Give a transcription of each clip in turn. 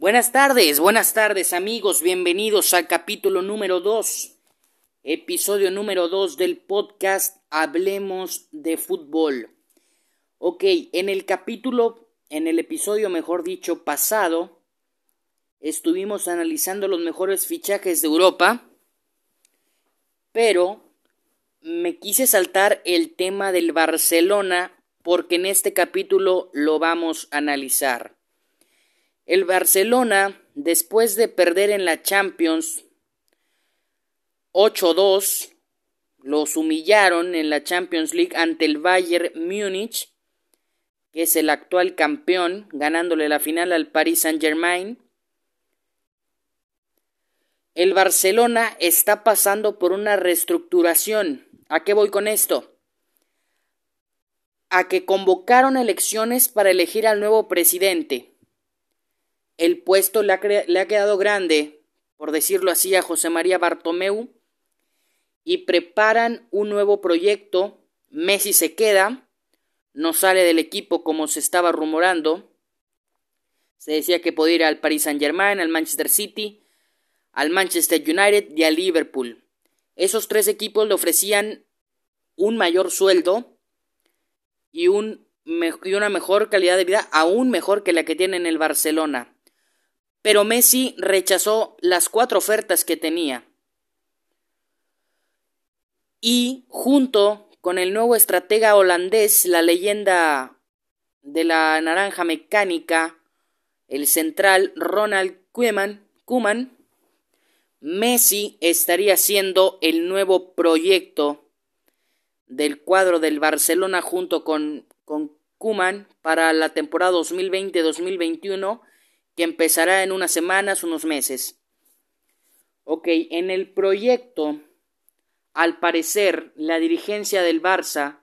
Buenas tardes, buenas tardes amigos, bienvenidos al capítulo número 2, episodio número 2 del podcast Hablemos de Fútbol. Ok, en el capítulo, en el episodio mejor dicho pasado, estuvimos analizando los mejores fichajes de Europa, pero me quise saltar el tema del Barcelona porque en este capítulo lo vamos a analizar. El Barcelona, después de perder en la Champions 8-2, los humillaron en la Champions League ante el Bayern Múnich, que es el actual campeón, ganándole la final al Paris Saint-Germain. El Barcelona está pasando por una reestructuración. ¿A qué voy con esto? A que convocaron elecciones para elegir al nuevo presidente el puesto le ha, quedado grande, por decirlo así, a José María Bartomeu y preparan un nuevo proyecto. Messi se queda, no sale del equipo como se estaba rumorando. Se decía que podía ir al Paris Saint-Germain, al Manchester City, al Manchester United y al Liverpool. Esos tres equipos le ofrecían un mayor sueldo y, y una mejor calidad de vida, aún mejor que la que tiene en el Barcelona pero Messi rechazó las cuatro ofertas que tenía. Y junto con el nuevo estratega holandés, la leyenda de la naranja mecánica, el central Ronald Koeman, Messi estaría siendo el nuevo proyecto del cuadro del Barcelona junto con, con para la temporada 2020-2021 que empezará en unas semanas, unos meses. Ok, en el proyecto, al parecer, la dirigencia del Barça,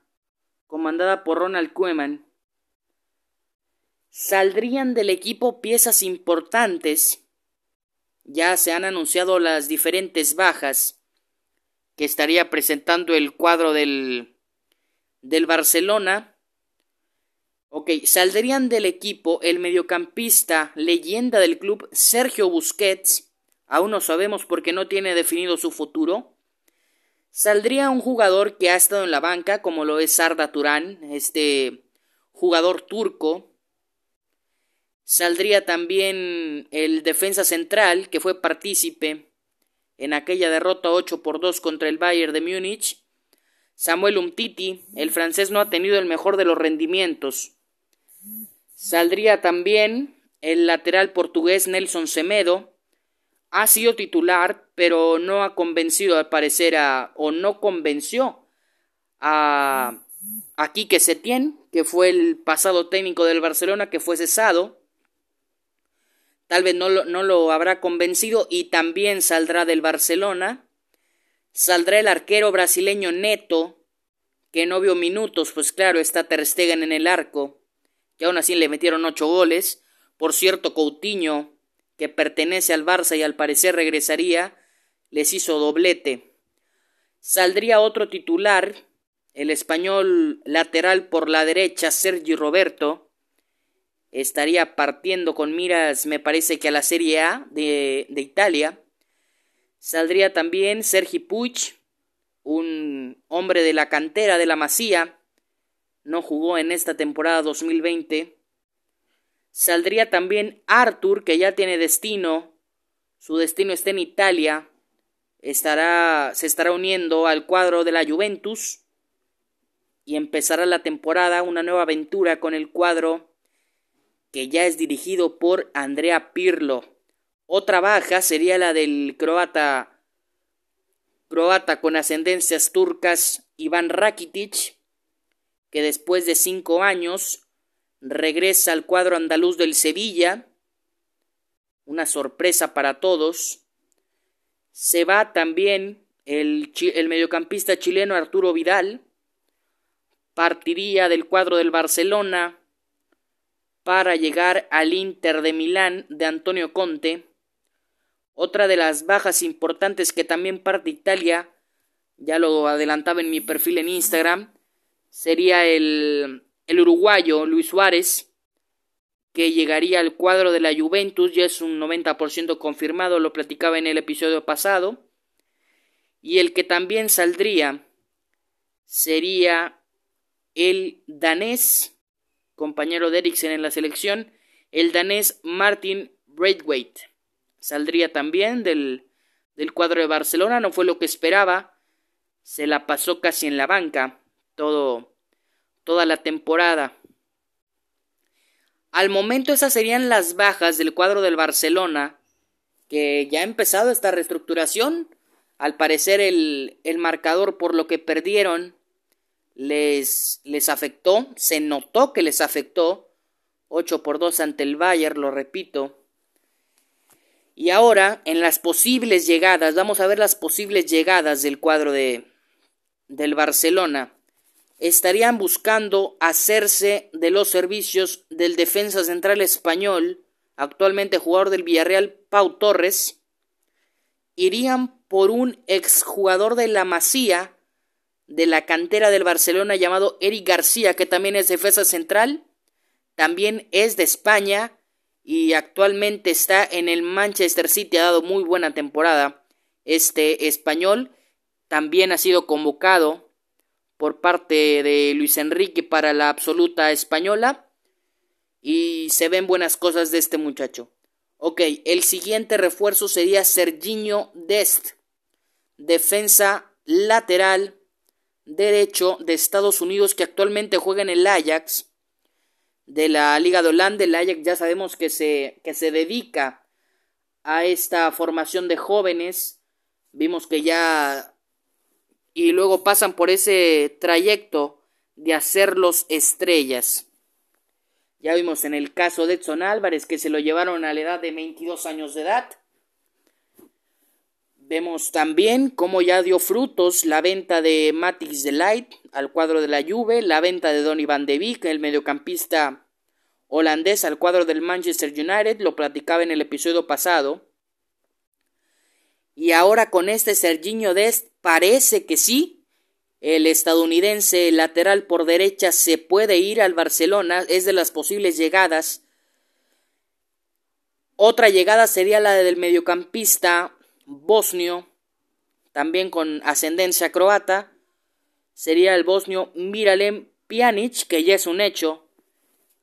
comandada por Ronald Koeman, saldrían del equipo piezas importantes. Ya se han anunciado las diferentes bajas que estaría presentando el cuadro del, del Barcelona Ok, saldrían del equipo el mediocampista leyenda del club Sergio Busquets, aún no sabemos porque no tiene definido su futuro. Saldría un jugador que ha estado en la banca, como lo es Sarda Turán, este jugador turco. Saldría también el defensa central, que fue partícipe en aquella derrota 8 por 2 contra el Bayern de Múnich. Samuel Umtiti, el francés no ha tenido el mejor de los rendimientos. Saldría también el lateral portugués Nelson Semedo. Ha sido titular, pero no ha convencido al parecer a, o no convenció a, a Quique Setién, que fue el pasado técnico del Barcelona, que fue cesado. Tal vez no lo, no lo habrá convencido y también saldrá del Barcelona. Saldrá el arquero brasileño Neto, que no vio minutos, pues claro, está Ter Stegen en el arco que aún así le metieron ocho goles. Por cierto, Coutinho, que pertenece al Barça y al parecer regresaría, les hizo doblete. Saldría otro titular, el español lateral por la derecha, Sergi Roberto. Estaría partiendo con miras, me parece que a la Serie A de, de Italia. Saldría también Sergi Puig, un hombre de la cantera de la Masía, no jugó en esta temporada 2020. Saldría también Arthur, que ya tiene destino. Su destino está en Italia. Estará, se estará uniendo al cuadro de la Juventus. Y empezará la temporada una nueva aventura con el cuadro que ya es dirigido por Andrea Pirlo. Otra baja sería la del croata croata con ascendencias turcas Iván Rakitic, que después de cinco años regresa al cuadro andaluz del Sevilla, una sorpresa para todos. Se va también el, el mediocampista chileno Arturo Vidal, partiría del cuadro del Barcelona para llegar al Inter de Milán de Antonio Conte. Otra de las bajas importantes que también parte Italia, ya lo adelantaba en mi perfil en Instagram, sería el, el uruguayo Luis Suárez, que llegaría al cuadro de la Juventus, ya es un 90% confirmado, lo platicaba en el episodio pasado. Y el que también saldría sería el danés, compañero de Eriksen en la selección, el danés Martin Braithwaite. Saldría también del, del cuadro de Barcelona, no fue lo que esperaba, se la pasó casi en la banca todo, toda la temporada. Al momento esas serían las bajas del cuadro del Barcelona, que ya ha empezado esta reestructuración. Al parecer el, el marcador por lo que perdieron les, les afectó, se notó que les afectó. 8 por 2 ante el Bayern, lo repito. Y ahora, en las posibles llegadas, vamos a ver las posibles llegadas del cuadro de, del Barcelona estarían buscando hacerse de los servicios del defensa central español, actualmente jugador del Villarreal, Pau Torres, irían por un exjugador de la Masía, de la cantera del Barcelona llamado Eric García, que también es defensa central, también es de España y actualmente está en el Manchester City, ha dado muy buena temporada. Este español también ha sido convocado por parte de Luis Enrique para la absoluta española y se ven buenas cosas de este muchacho. Ok, el siguiente refuerzo sería Serginho Dest, defensa lateral derecho de Estados Unidos que actualmente juega en el Ajax de la Liga de Holanda. El Ajax ya sabemos que se, que se dedica a esta formación de jóvenes. Vimos que ya y luego pasan por ese trayecto de hacerlos estrellas. Ya vimos en el caso de Edson Álvarez que se lo llevaron a la edad de 22 años de edad. Vemos también cómo ya dio frutos la venta de Matix de Light al cuadro de la Juve, la venta de Donny van de Beek, el mediocampista holandés al cuadro del Manchester United, lo platicaba en el episodio pasado. Y ahora con este Serginho Dest parece que sí. El estadounidense lateral por derecha se puede ir al Barcelona, es de las posibles llegadas. Otra llegada sería la del mediocampista bosnio, también con ascendencia croata. Sería el bosnio Miralem Pjanic, que ya es un hecho.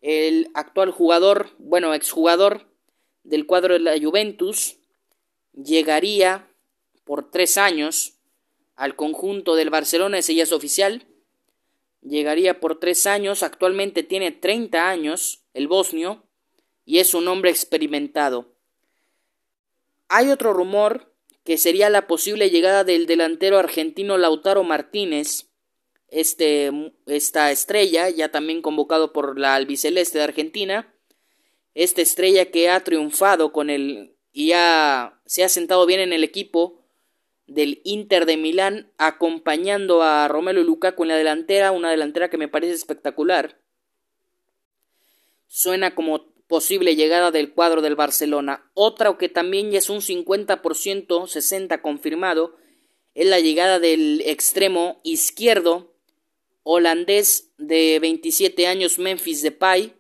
El actual jugador, bueno, exjugador del cuadro de la Juventus, llegaría por tres años al conjunto del Barcelona, ese ya es oficial. Llegaría por tres años, actualmente tiene 30 años, el bosnio, y es un hombre experimentado. Hay otro rumor que sería la posible llegada del delantero argentino Lautaro Martínez, este, esta estrella, ya también convocado por la albiceleste de Argentina, esta estrella que ha triunfado con el y ya se ha sentado bien en el equipo del Inter de Milán, acompañando a Romelu Lukaku en la delantera, una delantera que me parece espectacular. Suena como posible llegada del cuadro del Barcelona. Otra que también ya es un 50%, 60% confirmado, es la llegada del extremo izquierdo holandés de 27 años Memphis Depay,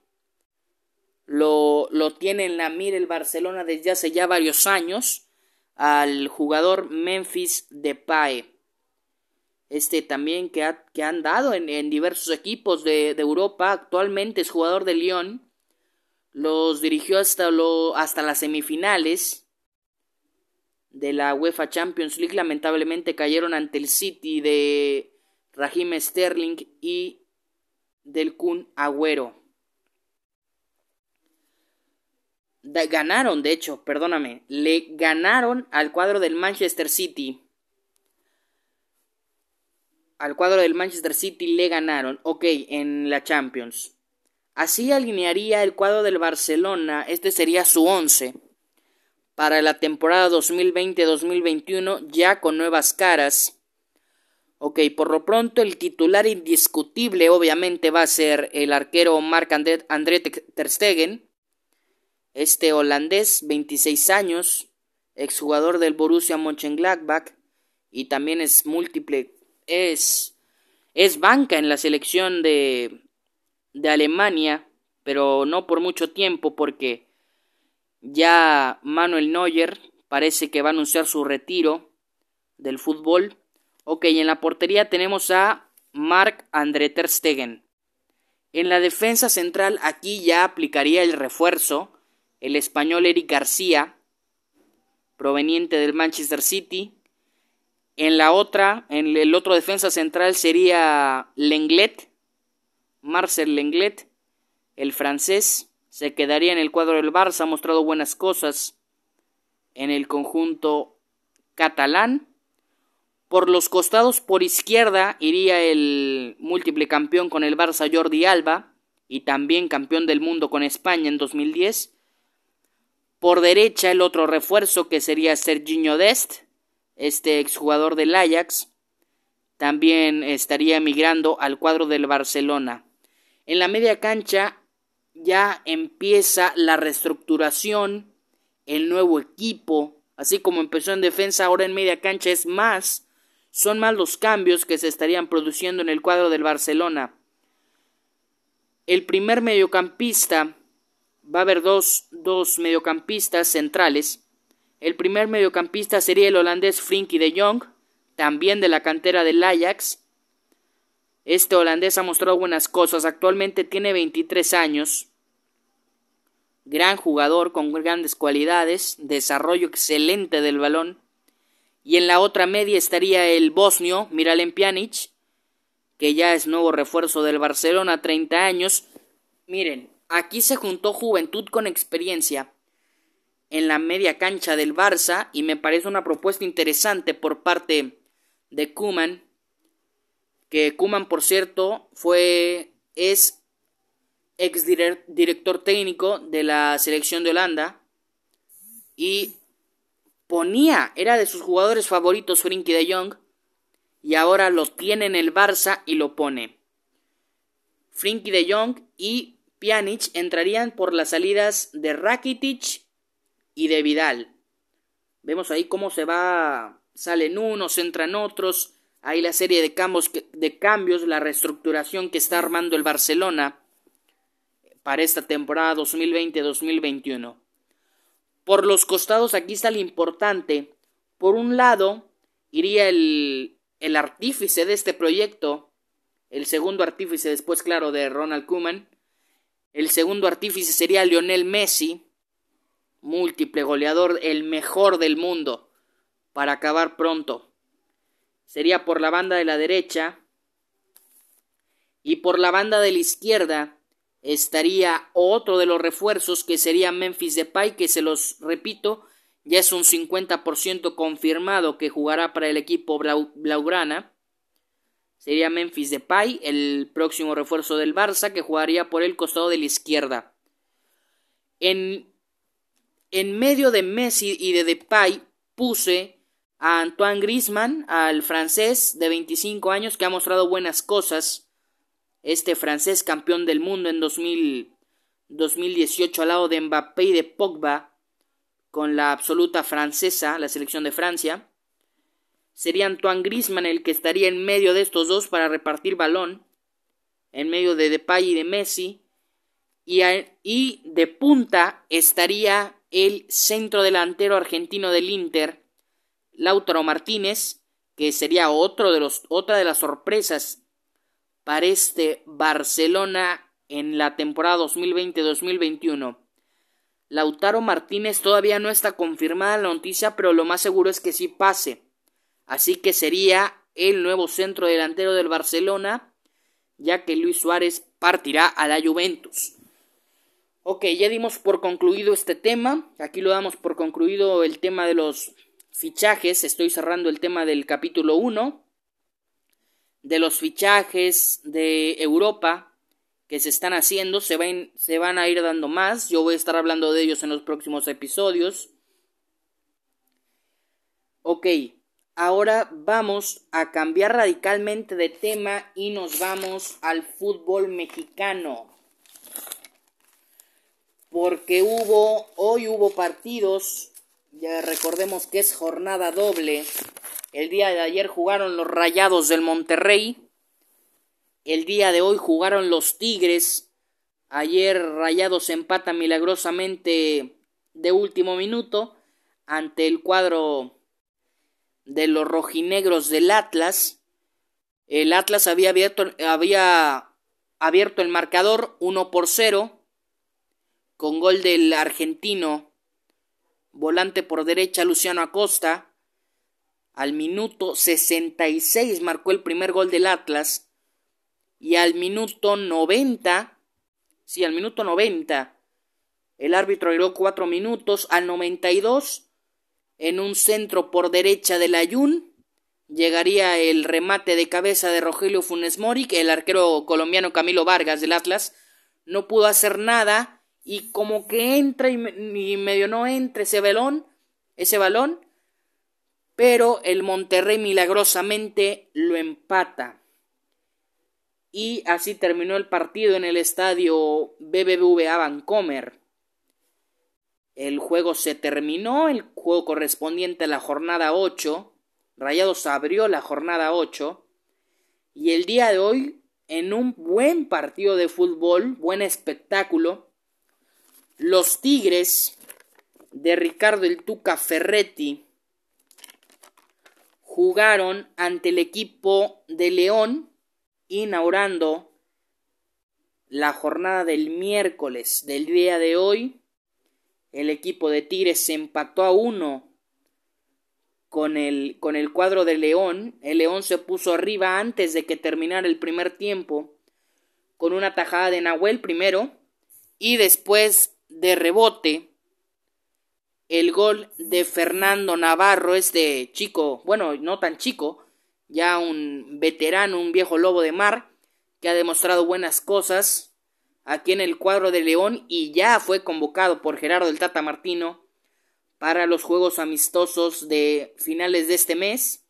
lo, lo tiene en la mira el Barcelona desde hace ya varios años al jugador Memphis Depay. Este también que ha, que han dado en, en diversos equipos de, de, Europa. Actualmente es jugador de Lyon. Los dirigió hasta, lo, hasta las semifinales de la UEFA Champions League. Lamentablemente cayeron ante el City de Raheem Sterling y del Kun Agüero. Ganaron, de hecho, perdóname, le ganaron al cuadro del Manchester City. Al cuadro del Manchester City le ganaron, ok, en la Champions. Así alinearía el cuadro del Barcelona, este sería su 11 para la temporada 2020-2021 ya con nuevas caras. Ok, por lo pronto el titular indiscutible obviamente va a ser el arquero Marc André Ter Stegen este holandés, 26 años, exjugador del Borussia Mönchengladbach y también es múltiple, es, es banca en la selección de, de Alemania pero no por mucho tiempo porque ya Manuel Neuer parece que va a anunciar su retiro del fútbol. Ok, en la portería tenemos a Marc André Ter Stegen. En la defensa central aquí ya aplicaría el refuerzo, el español Eric García, proveniente del Manchester City. En la otra, en el otro defensa central sería Lenglet, Marcel Lenglet, el francés, se quedaría en el cuadro del Barça, ha mostrado buenas cosas en el conjunto catalán. Por los costados, por izquierda, iría el múltiple campeón con el Barça Jordi Alba y también campeón del mundo con España en 2010. Por derecha, el otro refuerzo que sería Serginho Dest, este exjugador del Ajax. También estaría emigrando al cuadro del Barcelona. En la media cancha ya empieza la reestructuración, el nuevo equipo, así como empezó en defensa, ahora en media cancha es más son más los cambios que se estarían produciendo en el cuadro del Barcelona. El primer mediocampista, va a haber dos, dos mediocampistas centrales. El primer mediocampista sería el holandés Frenkie de Jong, también de la cantera del Ajax. Este holandés ha mostrado buenas cosas, actualmente tiene 23 años. Gran jugador con grandes cualidades, desarrollo excelente del balón y en la otra media estaría el bosnio Miralem Pjanic, que ya es nuevo refuerzo del Barcelona, 30 años. Miren, aquí se juntó juventud con experiencia en la media cancha del Barça y me parece una propuesta interesante por parte de Kuman, que Kuman por cierto fue es ex director técnico de la selección de Holanda y ponía, era de sus jugadores favoritos Frenkie de Jong, y ahora lo tiene en el Barça y lo pone. Frenkie de Jong y Pjanic entrarían por las salidas de Rakitic y de Vidal. Vemos ahí cómo se va, salen unos, entran otros, ahí la serie de cambios, la reestructuración que está armando el Barcelona para esta temporada 2020-2021. Por los costados aquí está lo importante. Por un lado iría el, el artífice de este proyecto, el segundo artífice después, claro, de Ronald Koeman. El segundo artífice sería Lionel Messi, múltiple goleador, el mejor del mundo, para acabar pronto. Sería por la banda de la derecha. Y por la banda de la izquierda estaría otro de los refuerzos que sería Memphis Depay, que se los repito, ya es un 50% confirmado que jugará para el equipo Blaugrana. Sería Memphis Depay, el próximo refuerzo del Barça, que jugaría por el costado de la izquierda. En, en medio de Messi y de Depay puse a Antoine Griezmann, al francés de 25 años que ha mostrado buenas cosas este francés campeón del mundo en 2018 al lado de Mbappé y de Pogba con la absoluta francesa, la selección de Francia. Sería Antoine Griezmann el que estaría en medio de estos dos para repartir balón, en medio de Depay y de Messi. Y, y de punta estaría el centro delantero argentino del Inter, Lautaro Martínez, que sería otro de los, otra de las sorpresas para este Barcelona en la temporada 2020-2021. Lautaro Martínez todavía no está confirmada la noticia, pero lo más seguro es que sí pase. Así que sería el nuevo centro delantero del Barcelona, ya que Luis Suárez partirá a la Juventus. Ok, ya dimos por concluido este tema. Aquí lo damos por concluido el tema de los fichajes. Estoy cerrando el tema del capítulo 1 de los fichajes de Europa que se están haciendo, se van, se van a ir dando más, yo voy a estar hablando de ellos en los próximos episodios. Ok, ahora vamos a cambiar radicalmente de tema y nos vamos al fútbol mexicano. Porque hubo, hoy hubo partidos, ya recordemos que es jornada doble el día de ayer jugaron los Rayados del Monterrey. El día de hoy jugaron los Tigres Ayer Rayados empata milagrosamente de último minuto ante el cuadro de los rojinegros del Atlas. El Atlas había abierto, había abierto el marcador 1 por 0 con gol del argentino volante por derecha Luciano Acosta. Al minuto 66 marcó el primer gol del Atlas y al minuto 90 Sí, al minuto 90. El árbitro agregó cuatro minutos. Al 92, en un centro por derecha del Ayun, llegaría el remate de cabeza de Rogelio Funes Mori, que el arquero colombiano Camilo Vargas del Atlas no pudo hacer nada y como que entra y, medio no entra ese balón, ese balón, pero el Monterrey milagrosamente lo empata y así terminó el partido en el estadio BBVA Vancomer. El juego se terminó, el juego correspondiente a la jornada 8. Rayados abrió la jornada 8. Y el día de hoy, en un buen partido de fútbol, buen espectáculo, los Tigres de Ricardo el Tuca Ferretti jugaron ante el equipo de León inaugurando la jornada del miércoles del día de hoy. El equipo de Tigres se empató a uno con el, con el cuadro de León. El León se puso arriba antes de que terminara el primer tiempo con una tajada de Nahuel primero y después de rebote el gol de Fernando Navarro, este chico, bueno, no tan chico, ya un veterano, un viejo lobo de mar, que ha demostrado buenas cosas aquí en el cuadro de León y ya fue convocado por Gerardo del Tata Martino para los juegos amistosos de finales de este mes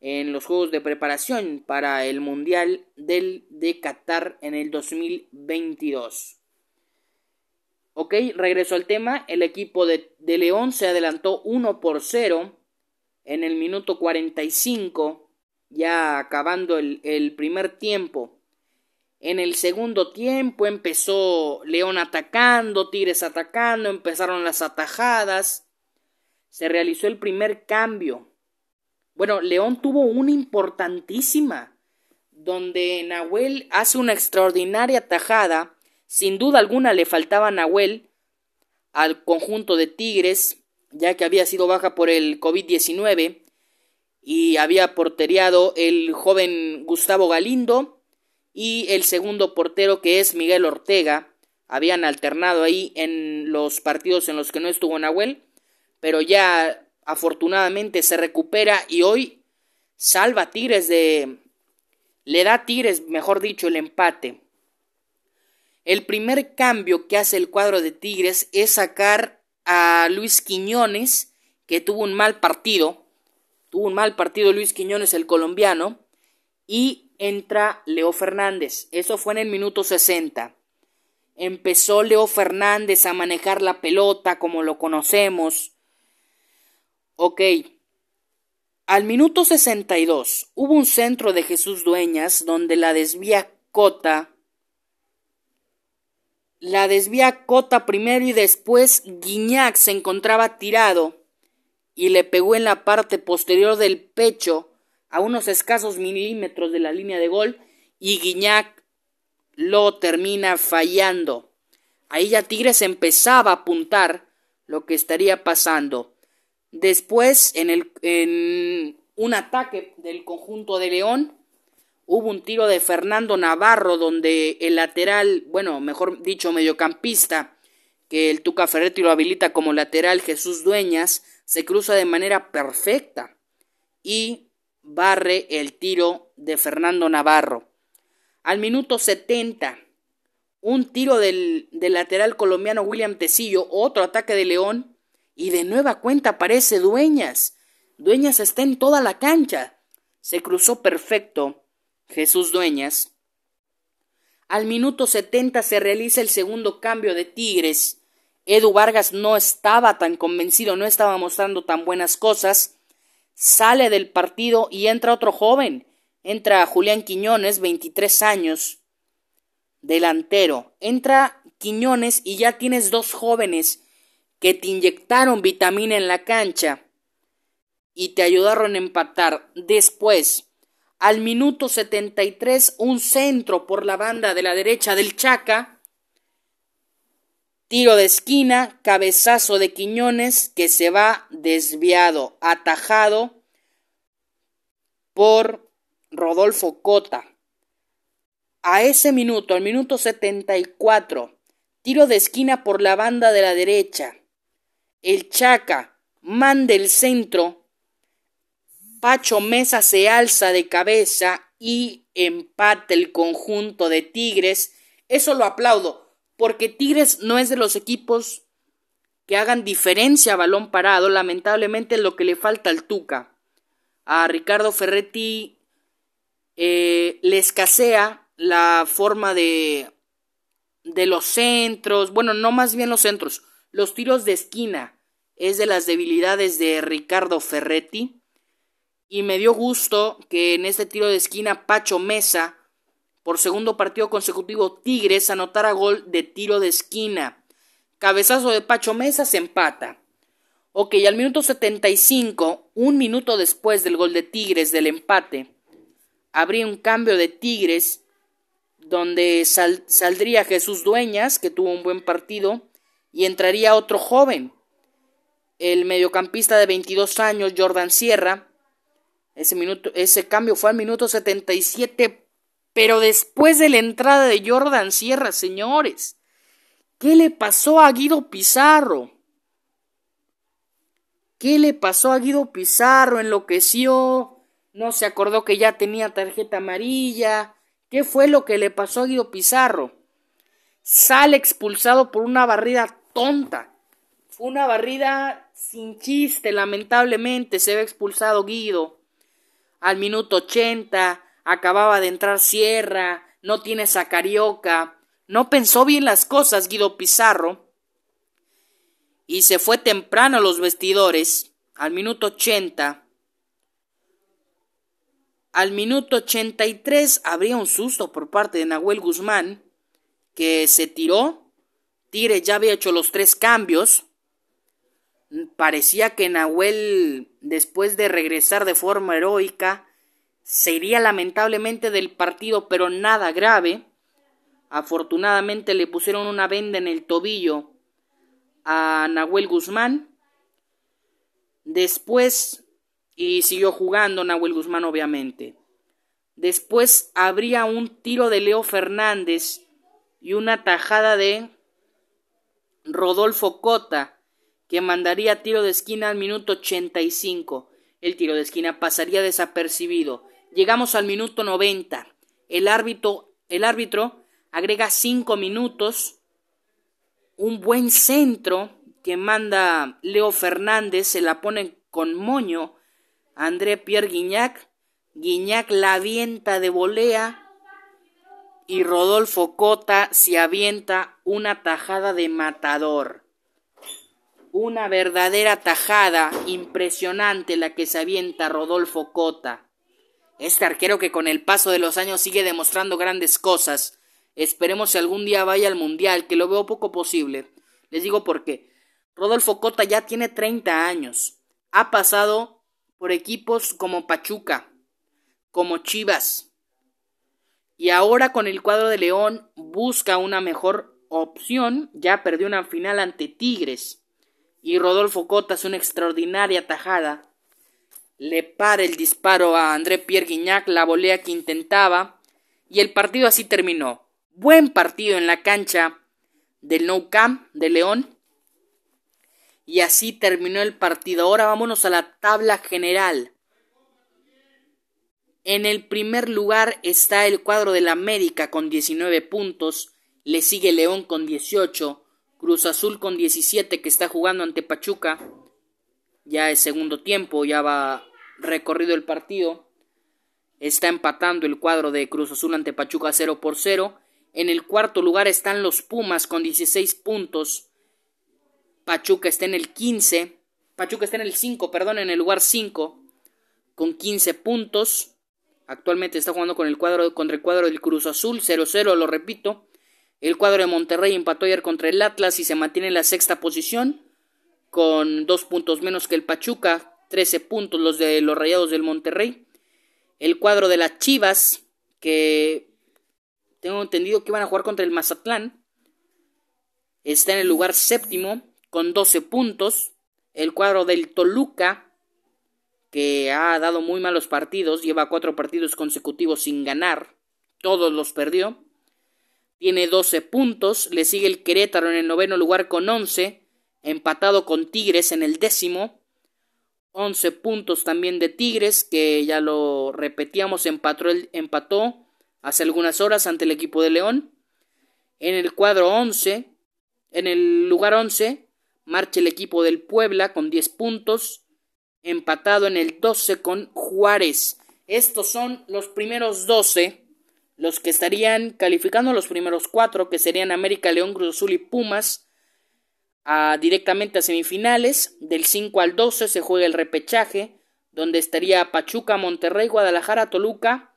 en los juegos de preparación para el Mundial del de Qatar en el 2022. Ok, regreso al tema. El equipo de, de León se adelantó 1 por 0 en el minuto 45, ya acabando el, el primer tiempo. En el segundo tiempo empezó León atacando, Tigres atacando, empezaron las atajadas. Se realizó el primer cambio. Bueno, León tuvo una importantísima, donde Nahuel hace una extraordinaria atajada. Sin duda alguna le faltaba Nahuel al conjunto de Tigres ya que había sido baja por el COVID-19 y había porteriado el joven Gustavo Galindo y el segundo portero que es Miguel Ortega. Habían alternado ahí en los partidos en los que no estuvo Nahuel, pero ya afortunadamente se recupera y hoy salva Tigres de... le da Tigres, mejor dicho, el empate. El primer cambio que hace el cuadro de Tigres es sacar a Luis Quiñones, que tuvo un mal partido. Tuvo un mal partido Luis Quiñones, el colombiano. Y entra Leo Fernández. Eso fue en el minuto 60. Empezó Leo Fernández a manejar la pelota como lo conocemos. Ok. Al minuto 62 hubo un centro de Jesús Dueñas donde la desvía Cota la desvía Cota primero y después Guiñac se encontraba tirado y le pegó en la parte posterior del pecho a unos escasos milímetros de la línea de gol y Guiñac lo termina fallando. Ahí ya Tigres empezaba a apuntar lo que estaría pasando. Después, en, el, en un ataque del conjunto de León, Hubo un tiro de Fernando Navarro donde el lateral, bueno, mejor dicho, mediocampista, que el Tuca Ferretti lo habilita como lateral Jesús Dueñas, se cruza de manera perfecta y barre el tiro de Fernando Navarro. Al minuto 70, un tiro del, del lateral colombiano William Tecillo, otro ataque de León, y de nueva cuenta aparece Dueñas. Dueñas está en toda la cancha. Se cruzó perfecto Jesús Dueñas. Al minuto 70 se realiza el segundo cambio de Tigres. Edu Vargas no estaba tan convencido, no estaba mostrando tan buenas cosas. Sale del partido y entra otro joven. Entra Julián Quiñones, 23 años, delantero. Entra Quiñones y ya tienes dos jóvenes que te inyectaron vitamina en la cancha y te ayudaron a empatar. Después, al minuto 73, un centro por la banda de la derecha del Chaca. Tiro de esquina, cabezazo de Quiñones que se va desviado, atajado por Rodolfo Cota. A ese minuto, al minuto 74, tiro de esquina por la banda de la derecha. El Chaca manda el centro. Pacho Mesa se alza de cabeza y empata el conjunto de Tigres. Eso lo aplaudo, porque Tigres no es de los equipos que hagan diferencia a balón parado. Lamentablemente es lo que le falta al Tuca. A Ricardo Ferretti eh, le escasea la forma de, de los centros, bueno, no más bien los centros, los tiros de esquina es de las debilidades de Ricardo Ferretti y me dio gusto que en este tiro de esquina Pacho Mesa, por segundo partido consecutivo Tigres, anotara gol de tiro de esquina. Cabezazo de Pacho Mesa se empata. Ok, al minuto 75, un minuto después del gol de Tigres del empate, habría un cambio de Tigres donde saldría Jesús Dueñas, que tuvo un buen partido, y entraría otro joven, el mediocampista de 22 años, Jordan Sierra. Ese, minuto, ese cambio fue al minuto 77, pero después de la entrada de Jordan Sierra, señores, ¿qué le pasó a Guido Pizarro? ¿Qué le pasó a Guido Pizarro? Enloqueció, no se acordó que ya tenía tarjeta amarilla, ¿Qué fue lo que le pasó a Guido Pizarro? Sale expulsado por una barrida tonta. Fue una barrida sin chiste, lamentablemente se ve expulsado Guido. Al minuto 80 acababa de entrar Sierra, no tiene a Carioca. No pensó bien las cosas Guido Pizarro. Y se fue temprano a los vestidores. Al minuto 80 al minuto 83 habría un susto por parte de Nahuel Guzmán, que se tiró. Tigre ya había hecho los tres cambios. Parecía que Nahuel, después de regresar de forma heroica, se iría lamentablemente del partido, pero nada grave. Afortunadamente le pusieron una venda en el tobillo a Nahuel Guzmán. Después y siguió jugando Nahuel Guzmán, obviamente. Después habría un tiro de Leo Fernández y una tajada de Rodolfo Cota, que mandaría tiro de esquina al minuto 85. El tiro de esquina pasaría desapercibido. Llegamos al minuto 90. El árbitro, el árbitro agrega cinco minutos. Un buen centro que manda Leo Fernández, se la pone con moño André Pierre Guignac, Guignac la avienta de volea y Rodolfo Cota se avienta una tajada de matador. Una verdadera tajada impresionante la que se avienta Rodolfo Cota. Este arquero que con el paso de los años sigue demostrando grandes cosas. Esperemos si algún día vaya al Mundial, que lo veo poco posible. Les digo por qué. Rodolfo Cota ya tiene 30 años. Ha pasado por equipos como Pachuca, como Chivas. Y ahora con el cuadro de León busca una mejor opción, ya perdió una final ante Tigres. Y Rodolfo Cota es una extraordinaria tajada. Le para el disparo a André Pierre Guignac, la volea que intentaba. Y el partido así terminó. Buen partido en la cancha del No Camp de León. Y así terminó el partido. Ahora vámonos a la tabla general. En el primer lugar está el cuadro del América con 19 puntos. Le sigue León con 18. Cruz Azul con 17 que está jugando ante Pachuca. Ya es segundo tiempo, ya va recorrido el partido. Está empatando el cuadro de Cruz Azul ante Pachuca 0 por 0. En el cuarto lugar están los Pumas con 16 puntos. Pachuca está en el 15. Pachuca está en el 5, perdón, en el lugar 5 con 15 puntos. Actualmente está jugando con el cuadro, contra el cuadro del Cruz Azul, 0-0, lo repito. El cuadro de Monterrey empató ayer contra el Atlas y se mantiene en la sexta posición con dos puntos menos que el Pachuca, 13 puntos los de los Rayados del Monterrey. El cuadro de las Chivas, que tengo entendido que van a jugar contra el Mazatlán, está en el lugar séptimo con 12 puntos. El cuadro del Toluca, que ha dado muy malos partidos, lleva cuatro partidos consecutivos sin ganar, todos los perdió. Tiene 12 puntos, le sigue el Querétaro en el noveno lugar con 11, empatado con Tigres en el décimo. 11 puntos también de Tigres, que ya lo repetíamos, empató, hace algunas horas ante el equipo de León. En el cuadro 11, en el lugar 11, marcha el equipo del Puebla con 10 puntos, empatado en el 12 con Juárez. Estos son los primeros 12, los que estarían calificando los primeros 4, que serían América, León, Cruz Azul y Pumas, directamente a semifinales. Del 5 al 12 se juega el repechaje, donde estaría Pachuca, Monterrey, Guadalajara, Toluca,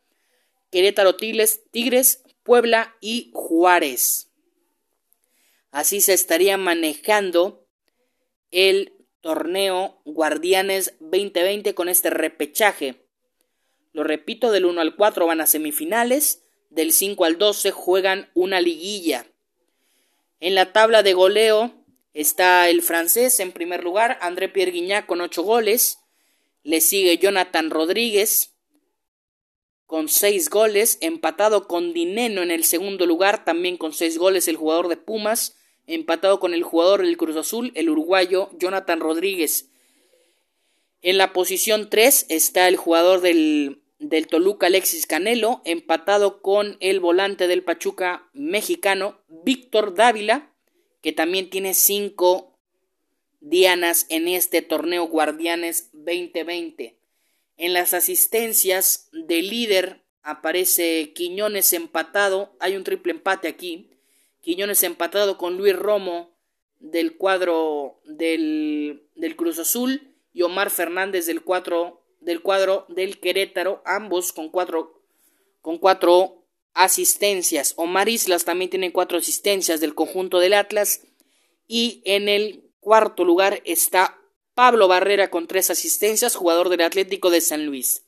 Querétaro, Tigres, Tigres Puebla y Juárez. Así se estaría manejando el torneo Guardianes 2020 con este repechaje. Lo repito, del 1 al 4 van a semifinales, del 5 al 12 juegan una liguilla. En la tabla de goleo está el francés en primer lugar, André Pierre Guignac con 8 goles, le sigue Jonathan Rodríguez con 6 goles, empatado con Dineno en el segundo lugar, también con 6 goles el jugador de Pumas, empatado con el jugador del Cruz Azul, el uruguayo Jonathan Rodríguez. En la posición 3 está el jugador del, del, Toluca Alexis Canelo, empatado con el volante del Pachuca mexicano Víctor Dávila, que también tiene 5 dianas en este torneo Guardianes 2020. En las asistencias de líder aparece Quiñones empatado, hay un triple empate aquí. Quiñones empatado con Luis Romo del cuadro del, del Cruz Azul y Omar Fernández del, del cuadro del Querétaro, ambos con cuatro, con cuatro asistencias. Omar Islas también tiene cuatro asistencias del conjunto del Atlas y en el cuarto lugar está Pablo Barrera con tres asistencias, jugador del Atlético de San Luis.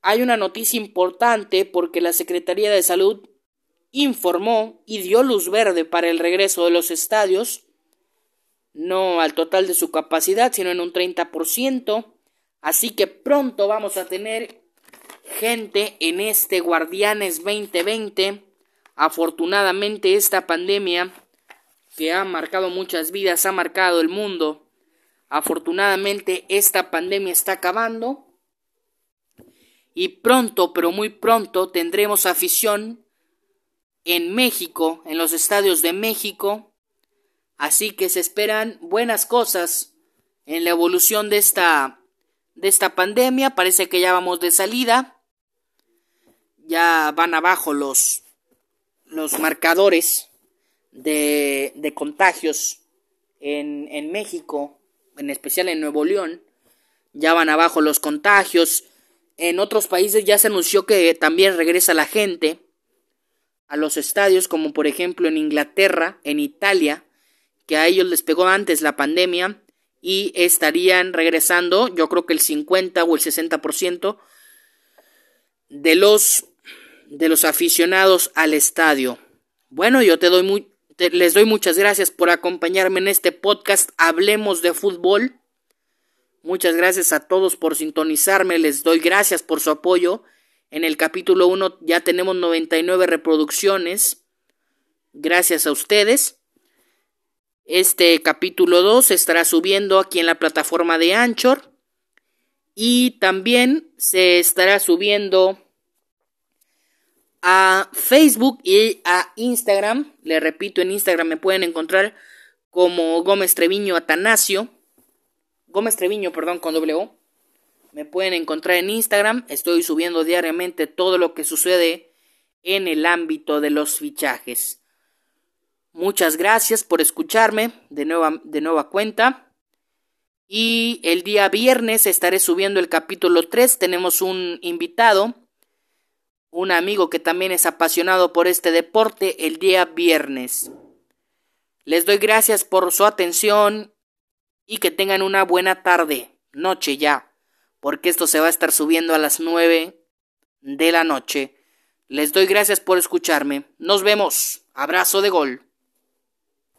Hay una noticia importante porque la Secretaría de Salud informó y dio luz verde para el regreso de los estadios, no al total de su capacidad, sino en un 30%, así que pronto vamos a tener gente en este Guardianes 2020. Afortunadamente esta pandemia que ha marcado muchas vidas, ha marcado el mundo. Afortunadamente esta pandemia está acabando y pronto, pero muy pronto tendremos afición en México, en los estadios de México. Así que se esperan buenas cosas en la evolución de esta de esta pandemia. Parece que ya vamos de salida. Ya van abajo los los marcadores de, de contagios en, en México, en especial en Nuevo León. Ya van abajo los contagios. En otros países ya se anunció que también regresa la gente a los estadios, como por ejemplo en Inglaterra, en Italia, que a ellos les pegó antes la pandemia y estarían regresando, yo creo que el 50 o el 60% de los de los aficionados al estadio. Bueno, yo te doy muy les doy muchas gracias por acompañarme en este podcast Hablemos de fútbol. Muchas gracias a todos por sintonizarme, les doy gracias por su apoyo en el capítulo 1 ya tenemos 99 reproducciones. Gracias a ustedes. Este capítulo 2 estará subiendo aquí en la plataforma de Anchor. Y también se estará subiendo a Facebook y a Instagram. Le repito, en Instagram me pueden encontrar como Gómez Treviño Atanasio. Gómez Treviño, perdón, con O. Me pueden encontrar en Instagram. Estoy subiendo diariamente todo lo que sucede en el ámbito de los fichajes. Muchas gracias por escucharme de nueva, de nueva cuenta. Y el día viernes estaré subiendo el capítulo 3. Tenemos un invitado, un amigo que también es apasionado por este deporte el día viernes. Les doy gracias por su atención y que tengan una buena tarde, noche ya, porque esto se va a estar subiendo a las nueve de la noche. Les doy gracias por escucharme. Nos vemos. Abrazo de gol.